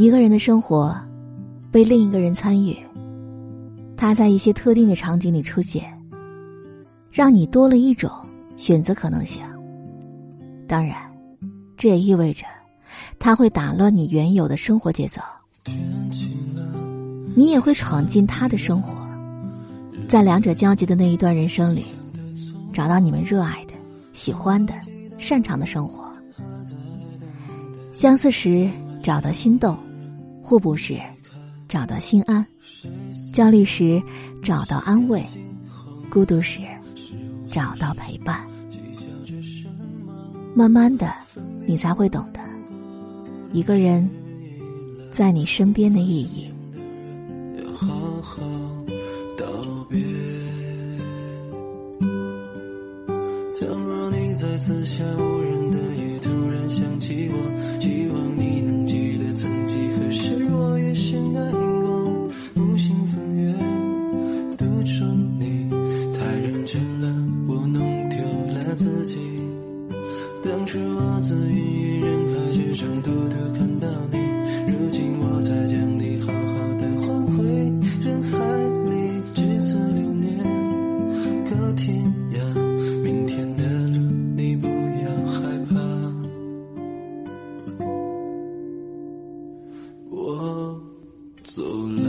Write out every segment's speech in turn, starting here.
一个人的生活，被另一个人参与，他在一些特定的场景里出现，让你多了一种选择可能性。当然，这也意味着他会打乱你原有的生活节奏，你也会闯进他的生活，在两者交集的那一段人生里，找到你们热爱的、喜欢的、擅长的生活。相似时找到心动，互补时找到心安，焦虑时找到安慰，孤独时找到陪伴。慢慢的，你才会懂得一个人在你身边的意义。倘若你在四下无人的夜突然想起我，我走了。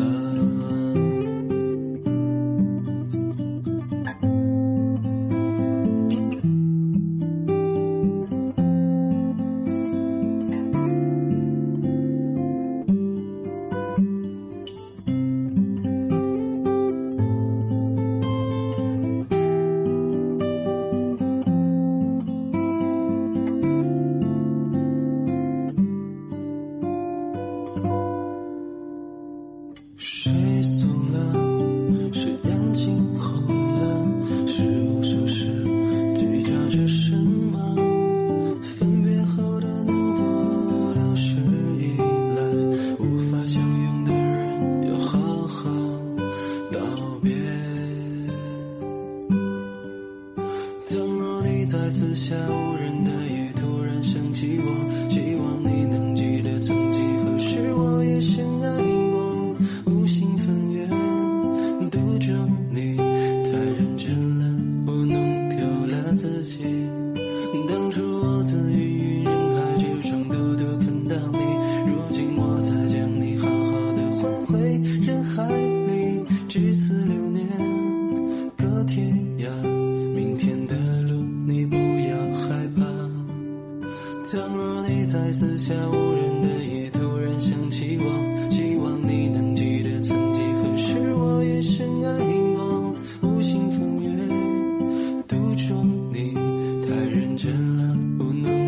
倘若你在四下无人的夜突然想起我，希望你能记得曾几何时我也深爱过，无心风月，独钟你太认真了，不能